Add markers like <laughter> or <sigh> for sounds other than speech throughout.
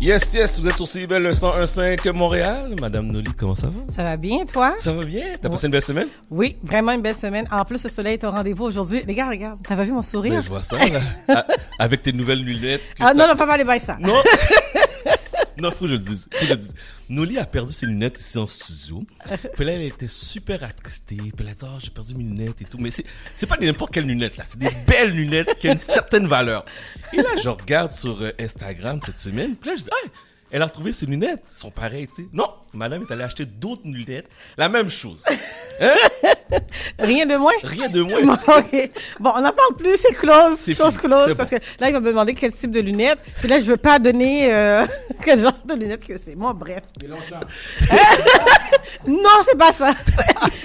Yes, yes, vous êtes sur CIBEL le 101.5 Montréal. Madame Noli, comment ça va? Ça va bien, toi? Ça va bien? T'as passé une belle semaine? Oui, vraiment une belle semaine. En plus, le soleil est au rendez-vous aujourd'hui. Les gars, regarde, t'as pas vu mon sourire? Ben, je vois ça, là. <laughs> Avec tes nouvelles lunettes. ah non, non, pas parler de ça. Non! <laughs> non, faut que je le dise. Faut que je le dise. Noli a perdu ses lunettes ici en studio. <laughs> Puis là, elle était super attristée. Puis elle a dit, oh, j'ai perdu mes lunettes et tout. Mais c'est, c'est pas n'importe quelles lunettes, là. C'est des <laughs> belles lunettes qui ont une certaine valeur. Et là, je regarde sur euh, Instagram cette semaine. Puis là, je dis, hey, elle a retrouvé ses lunettes. Elles sont pareilles, tu sais. Non, madame est allée acheter d'autres lunettes. La même chose. Hein? <laughs> Rien de moins? Rien de moins. Bon, <laughs> ok. Bon, on n'en parle plus, c'est close. C'est Chose fini, close. c'est Parce que là, il va me demander quel type de lunettes. Puis là, je veux pas donner euh, <laughs> quel genre de lunettes que c'est. Moi, bref. <laughs> non, c'est pas ça.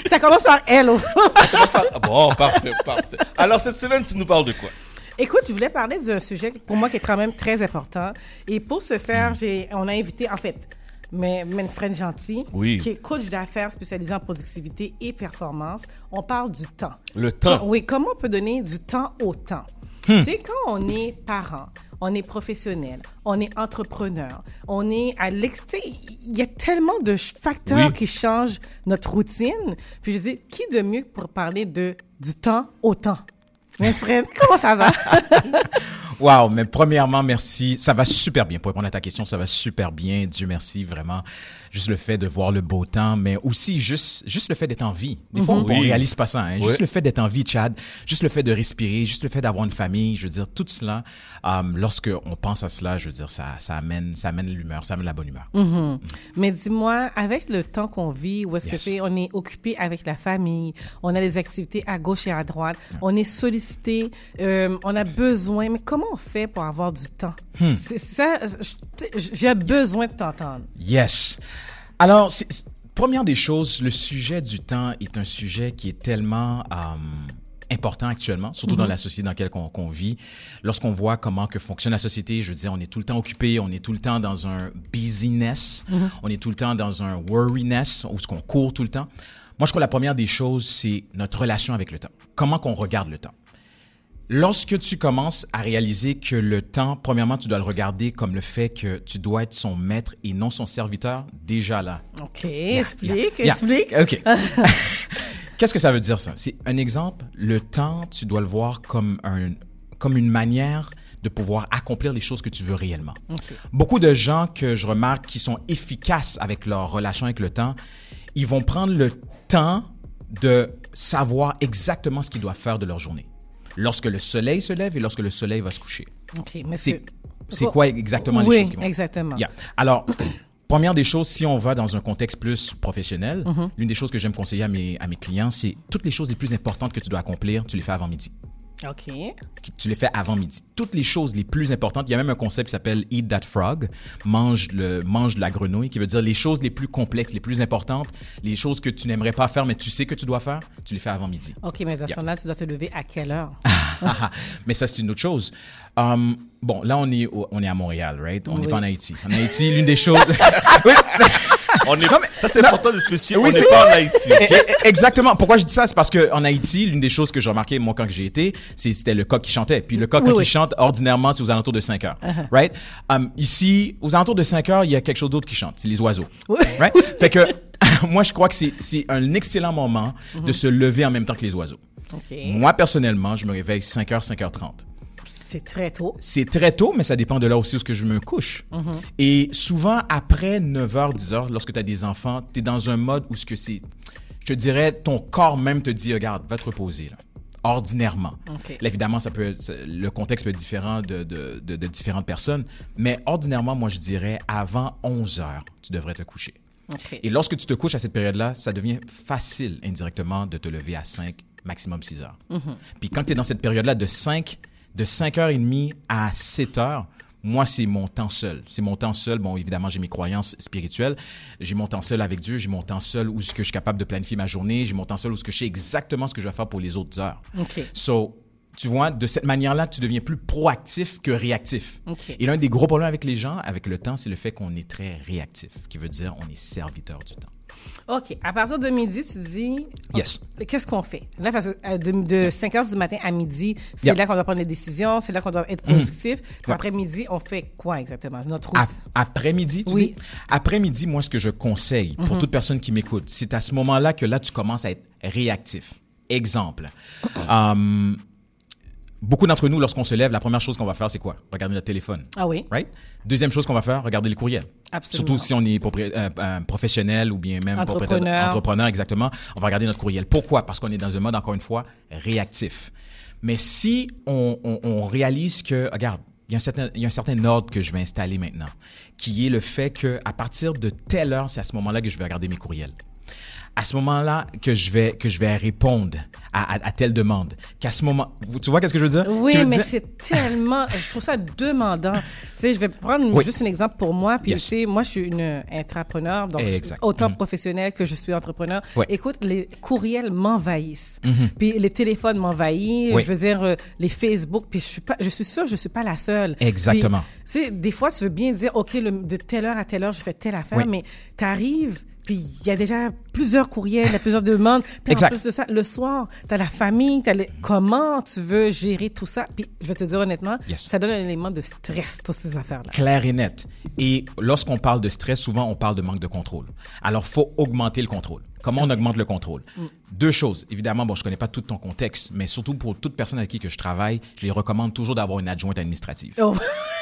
ça commence par L. Ah bon, parfait, parfait. Alors, cette semaine, tu nous parles de quoi? Écoute, je voulais parler d'un sujet pour moi qui est quand même très important. Et pour ce faire, j'ai, on a invité, en fait, mais Manfred Gentil, Oui. qui est coach d'affaires spécialisé en productivité et performance. On parle du temps. Le temps. Oui, comment on peut donner du temps au temps? Tu sais, quand on est parent, on est professionnel, on est entrepreneur, on est à l'ex... tu sais, Il y a tellement de facteurs Oui. qui changent notre routine. Puis je dis, qui de mieux pour parler de du temps au temps? Manfred, comment ça va? <laughs> Wow, mais premièrement, merci. Ça va super bien. Pour répondre à ta question, ça va super bien. Dieu merci, vraiment. Juste le fait de voir le beau temps, mais aussi juste, juste le fait d'être en vie. Des fois, on, Oui. on réalise pas ça. Hein? Juste le fait d'être en vie, Chad. Juste le fait de respirer. Juste le fait d'avoir une famille. Je veux dire, tout cela, euh, lorsque on pense à cela, je veux dire, ça, ça amène, ça amène l'humeur, ça amène la bonne humeur. Mais dis-moi, avec le temps qu'on vit, où est-ce Yes. que on est occupé avec la famille, on a des activités à gauche et à droite, on est sollicité, euh, on a besoin. Mais comment on fait pour avoir du temps? C'est ça. J'ai besoin de t'entendre. Yes. Alors, première des choses, le sujet du temps est un sujet qui est tellement euh, important actuellement, surtout dans la société dans laquelle on, qu'on vit. Lorsqu'on voit comment que fonctionne la société, je veux dire, on est tout le temps occupé, on est tout le temps dans un busyness, on est tout le temps dans un worryness, où ce qu'on court tout le temps. Moi, je crois que la première des choses, c'est notre relation avec le temps. Comment qu'on regarde le temps. Lorsque tu commences à réaliser que le temps, premièrement, tu dois le regarder comme le fait que tu dois être son maître et non son serviteur, déjà là. OK, explique, Yeah, yeah. explique. OK. <laughs> Qu'est-ce que ça veut dire ça? C'est un exemple. Le temps, tu dois le voir comme, un, comme une manière de pouvoir accomplir les choses que tu veux réellement. Beaucoup de gens que je remarque qui sont efficaces avec leur relation avec le temps, ils vont prendre le temps de savoir exactement ce qu'ils doivent faire de leur journée. Lorsque le soleil se lève et lorsque le soleil va se coucher. OK, mais C'est c'est quoi? exactement les choses qui vont exactement. Yeah. Alors, <clears throat> première des choses, si on va dans un contexte plus professionnel, l'une des choses que j'aime conseiller à mes, à mes clients, c'est toutes les choses les plus importantes que tu dois accomplir, tu les fais avant midi. OK. Tu les fais avant midi. Toutes les choses les plus importantes, il y a même un concept qui s'appelle Eat That Frog, mange, le, mange la grenouille, qui veut dire les choses les plus complexes, les plus importantes, les choses que tu n'aimerais pas faire, mais tu sais que tu dois faire, tu les fais avant midi. OK, mais dans ce là tu dois te lever à quelle heure? <laughs> Mais ça, c'est une autre chose. Um, bon, là, on est, on est à Montréal, right? On n'est Oui. pas en Haïti. En Haïti, l'une des choses... <laughs> <laughs> On est, ça, c'est important de spécifier. Oui, on n'est c'est- pas en Haïti. Eh, Exactement. Pourquoi je dis ça? C'est parce que en Haïti, l'une des choses que j'ai remarqué, moi, quand j'ai été, c'est- c'était le coq qui chantait. Puis le coq, Oui, quand oui. il chante, ordinairement, c'est aux alentours de 5 heures. Right? Um, ici, aux alentours de 5 heures, il y a quelque chose d'autre qui chante. C'est les oiseaux. Right? <laughs> Fait que, <laughs> moi, je crois que c'est, c'est un excellent moment de se lever en même temps que les oiseaux. OK. Moi, personnellement, je me réveille 5 heures, 5h30. C'est très tôt. C'est très tôt, mais ça dépend de là aussi où que je me couche. Et souvent, après 9h, 10h, lorsque tu as des enfants, tu es dans un mode où ce que c'est, je dirais, ton corps même te dit, regarde, va te reposer, là. Ordinairement. Là, évidemment, ça peut le contexte peut être différent de, de, de, de différentes personnes, mais ordinairement, moi, je dirais, avant 11 heures, tu devrais te coucher. Et lorsque tu te couches à cette période-là, ça devient facile indirectement de te lever à 5, maximum 6 heures. Puis quand tu es dans cette période-là de 5, de 5h30 à 7 heures, moi, c'est mon temps seul. C'est mon temps seul. Bon, évidemment, j'ai mes croyances spirituelles. J'ai mon temps seul avec Dieu. J'ai mon temps seul où est-ce que je suis capable de planifier ma journée. J'ai mon temps seul où est-ce que je sais exactement ce que je vais faire pour les autres heures. OK. So, Tu vois, de cette manière-là, tu deviens plus proactif que réactif. Et l'un des gros problèmes avec les gens, avec le temps, c'est le fait qu'on est très réactif, qui veut dire on est serviteur du temps. OK. À partir de midi, tu dis. Yes. Qu'est-ce qu'on fait? Là, parce que euh, de, de 5 heures du matin à midi, c'est là qu'on doit prendre les décisions, c'est là qu'on doit être productif. Ouais. après-midi, on fait quoi exactement? Notre. Après-midi, tu Oui. dis? Après-midi, moi, ce que je conseille pour toute personne qui m'écoute, c'est à ce moment-là que là, tu commences à être réactif. Exemple. Hum, <clears throat> beaucoup d'entre nous, lorsqu'on se lève, la première chose qu'on va faire, c'est quoi? Regarder notre téléphone. Ah oui? Right? Deuxième chose qu'on va faire, regarder le courriel. Absolument. Surtout si on est euh, professionnel ou bien même Entrepreneur. entrepreneur, exactement. On va regarder notre courriel. Pourquoi? Parce qu'on est dans un mode, encore une fois, réactif. Mais si on, on- on réalise que, regarde, il y, a un certain, il y a un certain ordre que je vais installer maintenant, qui est le fait que à partir de telle heure, c'est à ce moment-là que je vais regarder mes courriels. À ce moment-là que je vais que je vais répondre à, à, à telle demande. Qu'à ce moment, tu vois qu'est-ce que je veux dire? Oui, veux mais dire- c'est tellement, <laughs> je trouve ça demandant. Tu sais, je vais prendre Oui. juste un exemple pour moi. Puis, Yes. tu sais, moi, je suis une intrapreneur, donc Exact. autant professionnelle que je suis entrepreneur. Ouais. Écoute, les courriels m'envahissent. Puis les téléphones m'envahissent. Oui. Je veux dire, euh, les Facebook. Puis je suis pas, je suis sûre, je suis pas la seule. Exactement. Puis, tu sais, des fois, tu veux bien dire, OK, le- de telle heure à telle heure, je fais telle affaire, Oui. mais tu arrives. Puis il y a déjà plusieurs courriels, il y a plusieurs demandes. Puis Exact. en plus de ça, le soir, tu as la famille, t'as le... comment tu veux gérer tout ça? Puis je vais te dire honnêtement, Yes. ça donne un élément de stress, toutes ces affaires-là. clair et net. Et lorsqu'on parle de stress, souvent on parle de manque de contrôle. Alors, faut augmenter le contrôle. Comment on augmente le contrôle? Deux choses. Évidemment, bon, je connais pas tout ton contexte, mais surtout pour toute personne avec qui que je travaille, je les recommande toujours d'avoir une adjointe administrative. Oh. <laughs>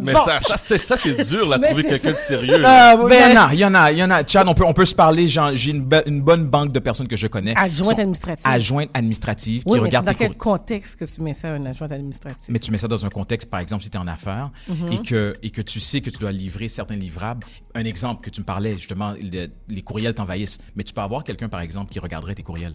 Mais Bon. ça, ça, c'est, ça, c'est dur, là, <laughs> trouver quelqu'un de sérieux. Euh, il y en a, il y en a, il y en a. Chad, on peut, on peut se parler. J'ai une, une bonne banque de personnes que je connais. Adjointe administrative. Adjointe administrative Oui, qui mais c'est regarde dans quel contexte que tu mets ça, un adjoint administratif? Mais tu mets ça dans un contexte, par exemple, si tu es en affaires Mhm. et, que, et que tu sais que tu dois livrer certains livrables. Un exemple que tu me parlais, justement, le- les courriels t'envahissent. Mais tu peux avoir quelqu'un, par exemple, qui regarderait tes courriels.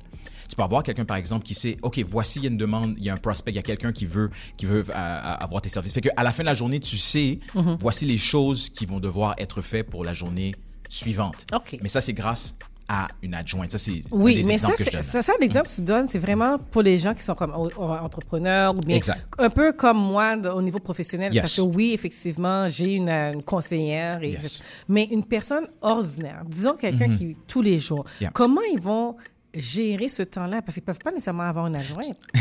Tu peux avoir quelqu'un, par exemple, qui sait, OK, voici, il y a une demande, il y a un prospect, il y a quelqu'un qui veut, qui veut euh, euh, avoir tes services. Fait qu'à la fin de la journée, tu sais, Mhm. voici les choses qui vont devoir être faites pour la journée suivante. OK. Mais ça, c'est grâce à une adjointe. Ça, c'est Oui, des mais ça, exemples que je donne. ça, ça, l'exemple que tu donnes, c'est vraiment pour les gens qui sont comme entrepreneurs ou bien Exact. un peu comme moi au niveau professionnel. Yes. Parce que oui, effectivement, j'ai une, euh, une conseillère. Et, Yes. Mais une personne ordinaire, disons quelqu'un qui, tous les jours. Yeah. comment ils vont gérer ce temps-là? Parce qu'ils peuvent pas nécessairement avoir une adjointe. <laughs>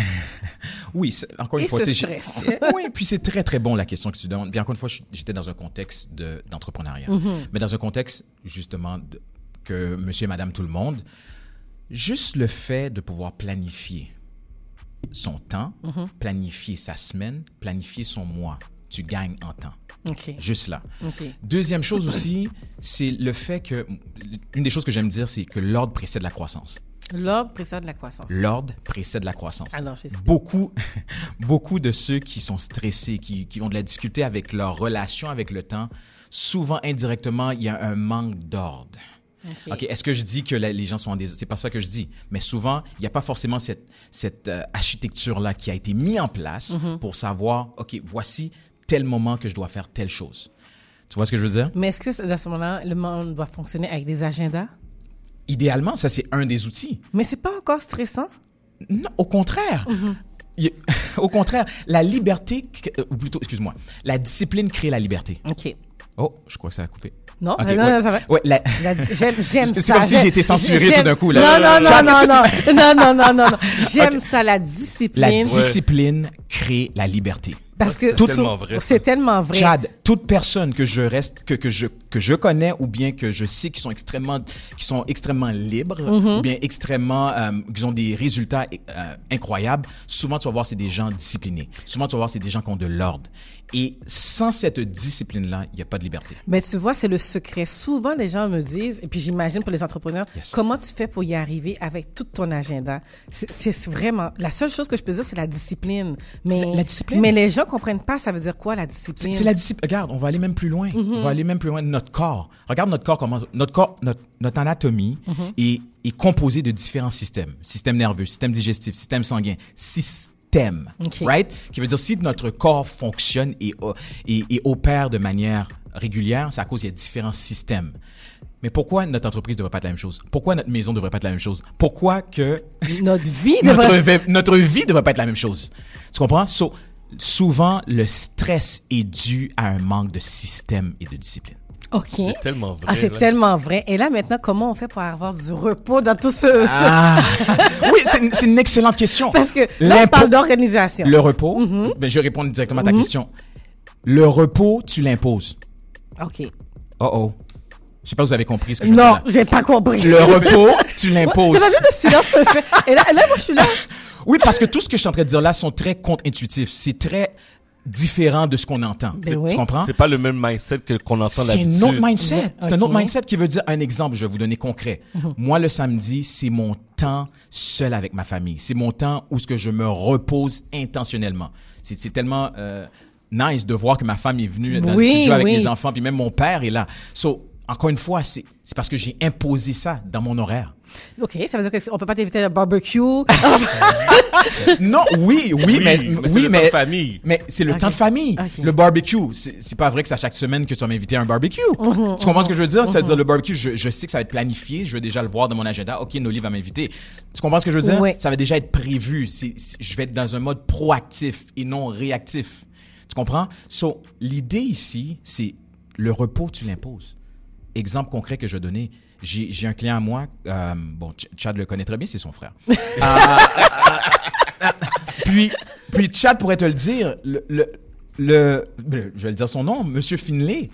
Oui, encore une Et fois, ce stress. <laughs> oui, puis c'est très très bon la question que tu demandes. Bien encore une fois, j'étais dans un contexte de- d'entrepreneuriat, Mm-hmm. mais dans un contexte justement de- que Monsieur et Madame tout le monde, juste le fait de pouvoir planifier son temps, Mm-hmm. planifier sa semaine, planifier son mois, tu gagnes en temps. Juste là. Deuxième chose aussi, c'est le fait que une des choses que j'aime dire, c'est que l'ordre précède la croissance. L'ordre précède la croissance. L'ordre précède la croissance. Alors, j'explique. Beaucoup, <laughs> beaucoup de ceux qui sont stressés, qui, qui ont de la difficulté avec leur relation avec le temps, souvent indirectement, il y a un manque d'ordre. OK. OK, est-ce que je dis que la- les gens sont en désordre? C'est pas ça que je dis. Mais souvent, il n'y a pas forcément cette, cette euh, architecture-là qui a été mise en place Mm-hmm. pour savoir, OK, voici tel moment que je dois faire telle chose. Tu vois ce que je veux dire? Mais est-ce que dans ce moment-là, le monde doit fonctionner avec des agendas? Idéalement, ça, c'est un des outils. Mais c'est pas encore stressant? Non, au contraire. Mm-hmm. <laughs> Au contraire, la liberté, euh, ou plutôt, excuse-moi, la discipline crée la liberté. OK. Oh, je crois que ça a coupé. Non, non, ouais. non, ça va. Ouais, la- La- J'aime, <laughs> j'aime C'est ça. comme si j'ai été <laughs> censuré tout d'un coup, là. Non, non, non, non, non, non, non, non. J'aime ça, la discipline. la discipline crée la liberté. Parce que C'est tellement vrai. C'est tellement vrai. Chad, toute personne que je reste, que, que je que je connais ou bien que je sais qui sont extrêmement qui sont extrêmement libres Mm-hmm. ou bien extrêmement euh, qui ont des résultats euh, incroyables, souvent tu vas voir c'est des gens disciplinés. Souvent tu vas voir c'est des gens qui ont de l'ordre. Et sans cette discipline là, il n'y a pas de liberté. Mais tu vois, c'est le secret. Souvent, les gens me disent, et puis j'imagine pour les entrepreneurs, Yes. comment tu fais pour y arriver avec tout ton agenda? C'est- vraiment, la seule chose que je peux dire, c'est la discipline. Mais, La- la discipline? Mais les gens comprennent pas, ça veut dire quoi, la discipline? c'est la discipline. Regarde, on va aller même plus loin. Mm-hmm. On va aller même plus loin de notre corps. Regarde notre corps comment notre corps notre, notre anatomie Mm-hmm. est, est composée de différents systèmes. Système nerveux, système digestif, système sanguin, système. Ok. Right? Qui veut dire si notre corps fonctionne et, o- et, et opère de manière régulière, c'est à cause il y a différents systèmes. Mais pourquoi notre entreprise ne devrait pas être la même chose? Pourquoi notre maison ne devrait pas être la même chose? Pourquoi que Notre vie notre, devrait... vi- notre vie ne devrait pas être la même chose? Tu comprends? So, souvent, le stress est dû à un manque de système et de discipline. OK. C'est tellement vrai. Ah, c'est tellement vrai. Et là, maintenant, comment on fait pour avoir du repos dans tout ce... Ah! <laughs> oui, c'est une, excellente question. Parce que là, on parle d'organisation. Le repos, Mm-hmm. ben, je vais répondre directement à ta question. Le repos, tu l'imposes. OK. Oh oh. Je sais pas si vous avez compris ce que je Non, j'ai pas compris. Le repos, tu <laughs> l'imposes. T'as vu le silence se fait. Et là, là, moi, je suis là. <laughs> Oui, parce que tout ce que je suis en train de dire là sont très contre-intuitifs. C'est très différent de ce qu'on entend. Ben Tu oui. comprends? C'est pas le même mindset que qu'on entend C'est un autre mindset. C'est un autre mindset qui veut dire un exemple. Je vais vous donner concret. Moi, le samedi, c'est mon temps seul avec ma famille. C'est mon temps où ce que je me repose intentionnellement. C'est tellement euh, nice de voir que ma femme est venue dans Oui, le studio avec oui. mes enfants, puis même mon père est là. So, encore une fois, c'est c'est parce que j'ai imposé ça dans mon horaire. OK, ça veut dire qu'on peut pas t'inviter à un barbecue. <laughs> Non, oui, oui, Oui, mais, mais c'est oui, le mais, temps de famille. mais c'est le Ok. temps de famille. Le barbecue, c'est pas vrai que c'est à chaque semaine que tu vas m'inviter à un barbecue. Mhm, <laughs> tu comprends ce que je veux dire? C'est-à-dire, le barbecue, je, je sais que ça va être planifié, je vais déjà le voir dans mon agenda. OK, Noli va m'inviter. Tu comprends ce que je veux dire? Oui. Ça va déjà être prévu. C'est- c'est- je vais être dans un mode proactif et non réactif. Tu comprends? So, l'idée ici, c'est le repos, tu l'imposes. Exemple concret que je vais donner. J'ai j'ai un client à moi, euh, bon, Ch- Chad le connaît très bien, c'est son frère. <laughs> Puis, puis Chad pourrait te le dire, le, le, le- ben, je vais le dire son nom, Monsieur Finlay.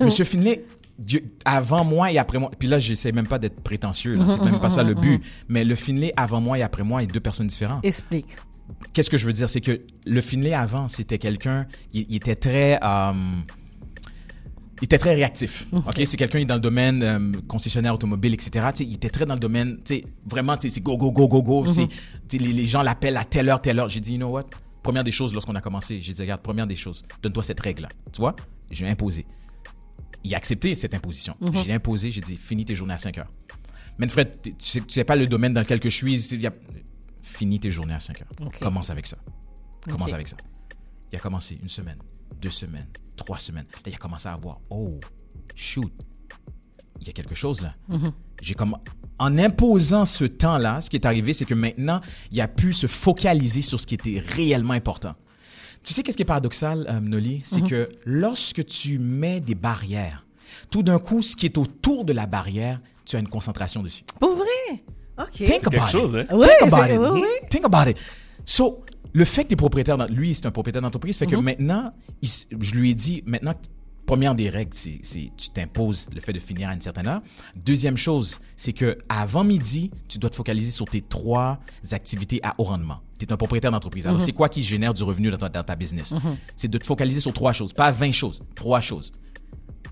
Monsieur Finlay, Dieu- avant moi et après moi. Puis là, j'essaie même pas d'être prétentieux, là, c'est même pas ça le but. Mais le Finlay avant moi et après moi est deux personnes différentes. Explique. Qu'est-ce que je veux dire, c'est que le Finlay avant, c'était quelqu'un, il, il était très, euh, il était très réactif. Ok, c'est quelqu'un qui est dans le domaine euh, concessionnaire automobile, etc. Tu sais, il était très dans le domaine, tu sais, vraiment, c'est go go go go go. tu sais, les, les gens l'appellent à telle heure, telle heure. J'ai dit, you know what? Première des choses, lorsqu'on a commencé, j'ai dit, regarde, première des choses, donne-toi cette règle-là. Tu vois? J'ai imposé. Il a accepté cette imposition. J'ai imposé, j'ai dit, finis tes journées à 5 heures. Mais Fred, tu sais, tu sais pas le domaine dans lequel que je suis. y a- Finis tes journées à 5 heures. Commence avec ça. Commence avec ça. Il a commencé une semaine, deux semaines, trois semaines. Là, il a commencé à voir, oh, shoot, il y a quelque chose là. J'ai comme en imposant ce temps-là, ce qui est arrivé, c'est que maintenant, il a pu se focaliser sur ce qui était réellement important. Tu sais qu'est-ce qui est paradoxal, euh, Noli, c'est que lorsque tu mets des barrières, tout d'un coup, ce qui est autour de la barrière, tu as une concentration dessus. Pour vrai? OK. Think quelque about chose, it. hein? Ouais, Think about it. oui, oui. Think about it. So, le fait que tu es propriétaire, lui, c'est un propriétaire d'entreprise, fait que Mm-hmm. maintenant, il je lui ai dit, maintenant, première des règles, c'est tu t'imposes le fait de finir à une certaine heure. Deuxième chose, c'est que avant midi, tu dois te focaliser sur tes trois activités à haut rendement. Tu es un propriétaire d'entreprise. Alors, c'est quoi qui génère du revenu dans ta, dans ta business? C'est de te focaliser sur trois choses, pas 20 choses, trois choses.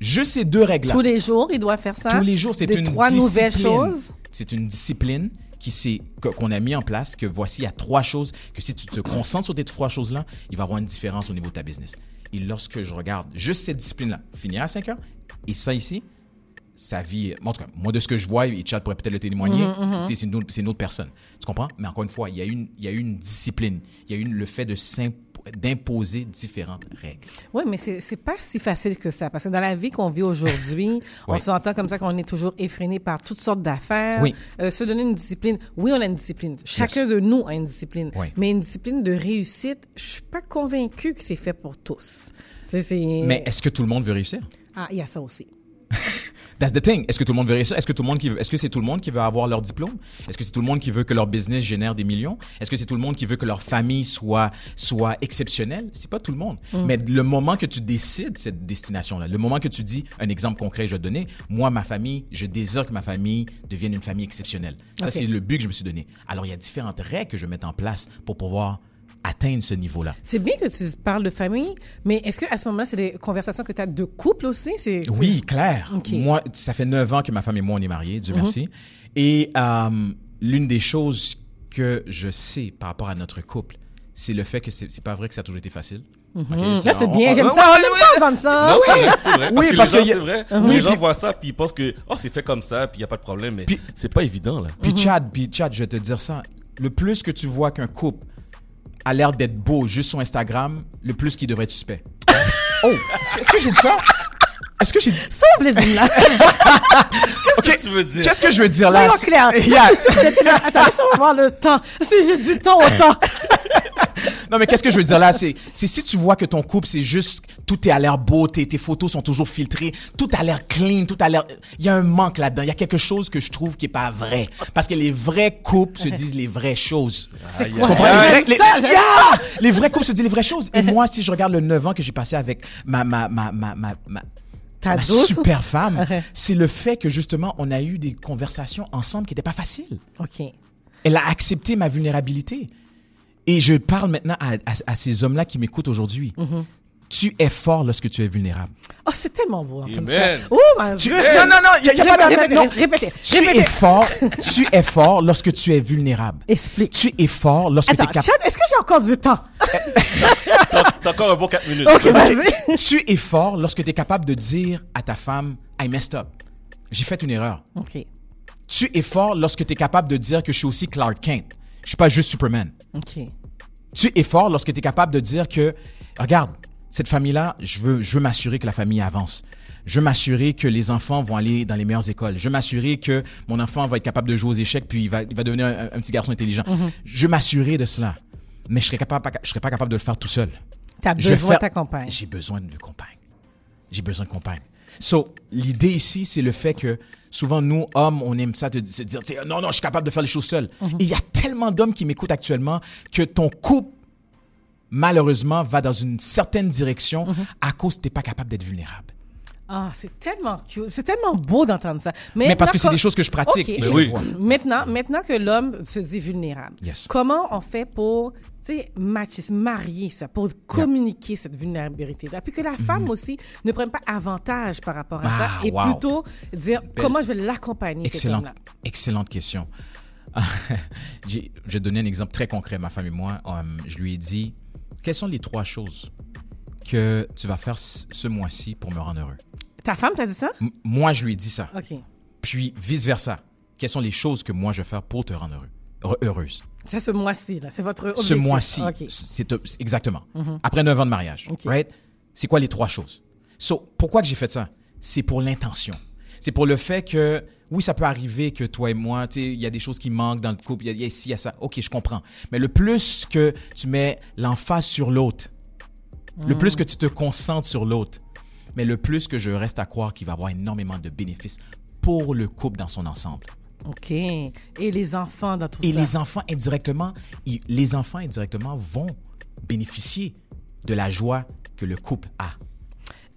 Juste ces deux règles-là. Tous les jours, il doit faire ça? Tous les jours, c'est une trois discipline. nouvelles choses? C'est une discipline qui qu'on a mis en place. Que voici, il y a trois choses que si tu te concentres sur tes trois choses-là, il va y avoir une différence au niveau de ta business. Et lorsque je regarde juste cette discipline-là, finir à 5 heures, et ça ici, sa vie, en tout cas, moi de ce que je vois, et Chad pourrait peut-être le témoigner, Mm-hmm, c'est c'est une, une autre personne. Tu comprends? Mais encore une fois, il y a une, il y a une discipline. Il y a une, le fait de s'imp- d'imposer différentes règles. Oui, mais c'est c'est pas si facile que ça. Parce que dans la vie qu'on vit aujourd'hui, <laughs> on Oui. s'entend comme ça qu'on est toujours effréné par toutes sortes d'affaires. Oui. Euh, se donner une discipline. Oui, on a une discipline. Chacun de nous a une discipline. Oui. Mais une discipline de réussite, je suis pas convaincue que c'est fait pour tous. Mais est-ce que tout le monde veut réussir? Ah, il y a ça aussi. That's the thing. Est-ce que tout le monde veut réussir? Est-ce que tout le monde qui veut, est-ce que c'est tout le monde qui veut avoir leur diplôme? Est-ce que c'est tout le monde qui veut que leur business génère des millions? Est-ce que c'est tout le monde qui veut que leur famille soit, soit exceptionnelle? C'est pas tout le monde. Mais le moment que tu décides cette destination-là, le moment que tu dis, un exemple concret, je vais donner, moi, ma famille, je désire que ma famille devienne une famille exceptionnelle. Ça, c'est le but que je me suis donné. Alors, il y a différentes règles que je mets en place pour pouvoir atteindre ce niveau-là. C'est bien que tu parles de famille, mais est-ce que à ce moment-là, c'est des conversations que tu as de couple aussi? C'est, Oui, clair. Moi, ça fait neuf ans que ma femme et moi, on est mariés, Dieu merci. Et euh, l'une des choses que je sais par rapport à notre couple, c'est le fait que c'est pas vrai que ça a toujours été facile. Là, c'est on- bien. on- J'aime ça. On aime ça, entendre ça. Non, c'est vrai. Parce Oui, que parce les gens, que y a- c'est vrai. Oui, les gens puis- voient ça, puis ils pensent que, oh, c'est fait comme ça, puis il n'y a pas de problème, mais c'est pas évident, là. Puis Chad, puis Chad, je vais te dire ça. Le plus que tu vois qu'un couple a l'air d'être beau juste sur Instagram, le plus qu'il devrait être suspect. <laughs> oh, est-ce que j'ai dit ça? Est-ce que j'ai dit... Sauve les villas. Ok, que tu veux dire? Qu'est-ce que je veux dire là? Soyons clairs. <laughs> Yeah. Je suis sûre là. Attends, laisse-moi voir le temps. Si j'ai du temps au temps. <laughs> Non, mais qu'est-ce que je veux dire là? C'est, c'est si tu vois que ton couple, c'est juste, tout est à l'air beau, tes, tes photos sont toujours filtrées, tout a l'air clean, tout a l'air, il y a un manque là-dedans. Il y a quelque chose que je trouve qui est pas vrai. Parce que les vrais couples se disent les vraies choses. C'est Aïe, quoi? aïe, comprends? les, les- ça, j'aime <laughs> Yeah! Les vrais couples se disent les vraies choses. Et <laughs> moi, si je regarde le 9 ans que j'ai passé avec ma, ma, ma, ma, ma, ma, Ta ma douce? super femme, <laughs> c'est le fait que justement, on a eu des conversations ensemble qui n'étaient pas faciles. OK. Elle a accepté ma vulnérabilité. Et je parle maintenant à, à- à ces hommes-là qui m'écoutent aujourd'hui. Mm-hmm. Tu es fort lorsque tu es vulnérable. Oh, c'est tellement beau. Amen. Oh, mon Tu- Dieu. Non, non, non, il n'y a, y a pas Répétez, non. répétez, Tu répétez. es fort, tu es fort lorsque tu es vulnérable. Explique. Tu es fort lorsque tu es capable. Est-ce que j'ai encore du temps? T'as t'as encore un bon 4 minutes. OK, vas-y. <laughs> Tu es fort lorsque tu es capable de dire à ta femme, I messed up. J'ai fait une erreur. OK. Tu es fort lorsque tu es capable de dire que je suis aussi Clark Kent. Je suis pas juste Superman. OK. Tu es fort lorsque tu es capable de dire que, regarde, cette famille-là, je veux, je veux m'assurer que la famille avance. Je veux m'assurer que les enfants vont aller dans les meilleures écoles. Je veux m'assurer que mon enfant va être capable de jouer aux échecs puis il va, il va devenir un, un petit garçon intelligent. Je veux m'assurer de cela. Mais je serais capable, je serais pas capable de le faire tout seul. Vais besoin de ta compagne. J'ai besoin de compagne. J'ai besoin de compagne. So, l'idée ici, c'est le fait que souvent, nous, hommes, on aime ça, te, se dire, tu non, non, je suis capable de faire les choses seul. Mhm. Et il y a tellement d'hommes qui m'écoutent actuellement que ton couple, malheureusement, va dans une certaine direction Mhm. à cause que tu n'es pas capable d'être vulnérable. Ah, c'est tellement cute. C'est tellement beau d'entendre ça. Mais parce que c'est des choses que je pratique. OK. et je oui. le vois. Maintenant, maintenant que l'homme se dit vulnérable, Yes. comment on fait pour tu sais, matcher, marier ça, pour communiquer cette vulnérabilité-là, puis que la femme aussi ne prenne pas avantage par rapport à Mm-hmm. Ah, ça, et wow. plutôt dire comment je vais l'accompagner, cet Excellente, homme-là. excellente question. <laughs> J'ai- je vais donner un exemple très concret. Ma femme et moi, euh, je lui ai dit, quelles sont les trois choses que tu vas faire ce mois-ci pour me rendre heureux? Ta femme t'a dit ça? M- moi, je lui ai dit ça. OK. Puis, vice-versa. Quelles sont les choses que moi, je vais faire pour te rendre heureux, heure- heureuse? C'est ce mois-ci, là. C'est votre objectif. Ce mois-ci. OK. C'est exactement. Après 9 ans de mariage. Right? C'est quoi les trois choses? So, pourquoi que j'ai fait ça? C'est pour l'intention. C'est pour le fait que, oui, ça peut arriver que toi et moi, tu sais, il y a des choses qui manquent dans le couple, il y a- il y a ici, il y a ça. OK, je comprends. Mais le plus que tu mets l'emphase sur l'autre, le plus que tu te concentres sur l'autre, mais le plus que je reste à croire qu'il va y avoir énormément de bénéfices pour le couple dans son ensemble. OK. Et les enfants dans tout Et ça? les enfants indirectement, ils- les enfants indirectement vont bénéficier de la joie que le couple a.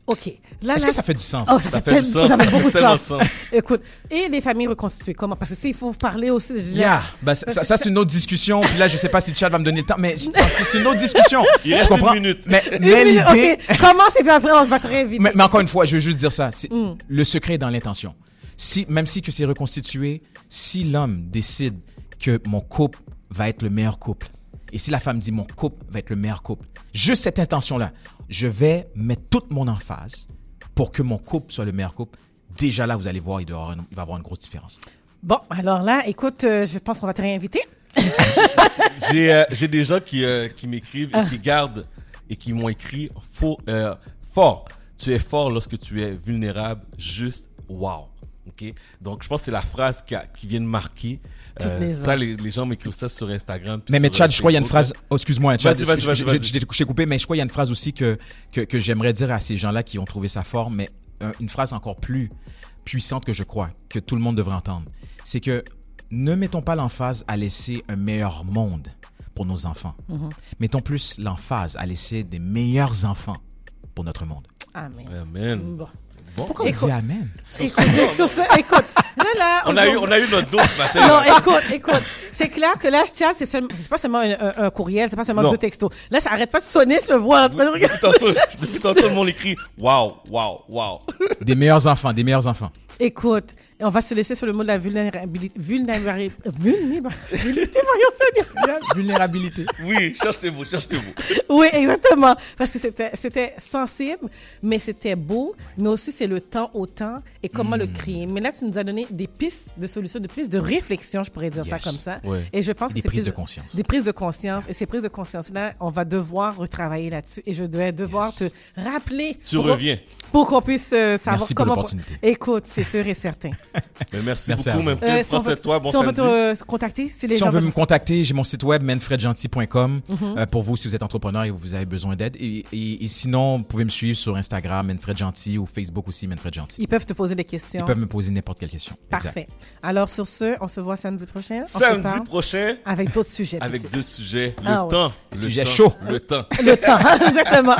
OK. Là, Est-ce là- que ça fait du sens? Oh, Ça fait fait du sens. Ça fait beaucoup de Tellement sens. sens. Écoute, et les familles reconstituées, comment? Parce que, tu sais, il faut parler aussi. de- Yeah, ben, ça, ça, ça, c'est une autre discussion. Puis là, je sais pas si le chat va me donner le temps, mais c'est une autre discussion. <laughs> Il reste une minute. Mais, mais l'idée, OK. Commence et puis après, on se va très vite. mais, mais encore une fois, je veux juste dire ça. c'est- Le secret est dans l'intention. Si, même si que c'est reconstitué, si l'homme décide que mon couple va être le meilleur couple, et si la femme dit mon couple va être le meilleur couple, juste cette intention-là, je vais mettre toute mon emphase pour que mon couple soit le meilleur couple. Déjà là, vous allez voir, il, doit avoir une- il va y avoir une grosse différence. Bon, alors là, écoute, euh, je pense qu'on va te réinviter. <laughs> J'ai euh, j'ai des gens qui, euh, qui m'écrivent Ah. et qui gardent et qui m'ont écrit faux, euh, fort. Tu es fort lorsque tu es vulnérable, juste wow. Ok, donc je pense que c'est la phrase qui, a- qui vient de marquer. Euh, les ça, les, les gens m'écrivent ça sur Instagram. Mais, mais Chad, euh, je crois qu'il y a une phrase. Oh, excuse-moi, Chad. Vas-y, vas-y, je- vas-y, t'ai- coupé, mais je crois qu'il y a une phrase aussi que, que, que j'aimerais dire à ces gens-là qui ont trouvé ça fort, mais euh, une phrase encore plus puissante que je crois, que tout le monde devrait entendre. C'est que ne mettons pas l'emphase à laisser un meilleur monde pour nos enfants. Mm-hmm. Mettons plus l'emphase à laisser des meilleurs enfants pour notre monde. Amen. Amen. Bon. Bon. Pourquoi on Écoute. dit Amen? Écoute, sur ça, écoute, là, là, On a, eu, on a eu notre dos ce matin. Non, là. écoute, écoute. C'est clair que là, chat, c'est c'est pas seulement un, un- un courriel, c'est pas seulement Non. deux textos. Là, ça arrête pas de sonner, je le vois en train de regarder. Depuis tantôt, depuis tantôt, le monde écrit wow, wow, wow. Des meilleurs enfants, des meilleurs enfants. Écoute, on va se laisser sur le mot de la vulnérabilité. Vulnérabilité. Vulnérabilité, voyons. Vulnérabilité. Oui, cherche les mots, cherche les mots. Oui, exactement. Parce que c'était, c'était sensible, mais c'était beau, mais aussi c'est le temps au temps et comment le créer. Mais là, tu nous as donné des pistes de solutions, de pistes de réflexion, je pourrais dire ça comme ça. Ouais. Et je pense Des que ces prises de conscience. Des prises de conscience. Et ces prises de conscience-là, on va devoir retravailler là-dessus. Et je vais devoir te rappeler. Tu pour- reviens. pour qu'on puisse euh, savoir Merci pour comment. l'opportunité. Écoute, c'est sûr et certain. Mais <laughs> merci, Merci à beaucoup, vous. Manfred. Euh, si on veut- toi. Bon si on veut te euh, contacter, si les Si gens on veut veulent- me contacter, j'ai mon site web manfredgentil.com Mhm. euh, pour vous si vous êtes entrepreneur et vous avez besoin d'aide. Et, et- et sinon, vous pouvez me suivre sur Instagram, Manfred Gentil, ou Facebook aussi, Manfred Gentil. Ils peuvent te poser des questions. Ils peuvent me poser n'importe quelle question. Exact. Parfait. Alors, sur ce, on se voit samedi prochain. On se Samedi parle prochain, Avec d'autres sujets. avec deux sujets. Le Ah ouais. temps. Le Sujet temps, chaud. Le temps. Le temps, <laughs> exactement.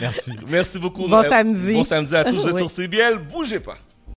Merci. Merci beaucoup. Bon Euh, samedi. Bon samedi à tous. Vous <laughs> êtes Oui. sur CBL. Bougez pas.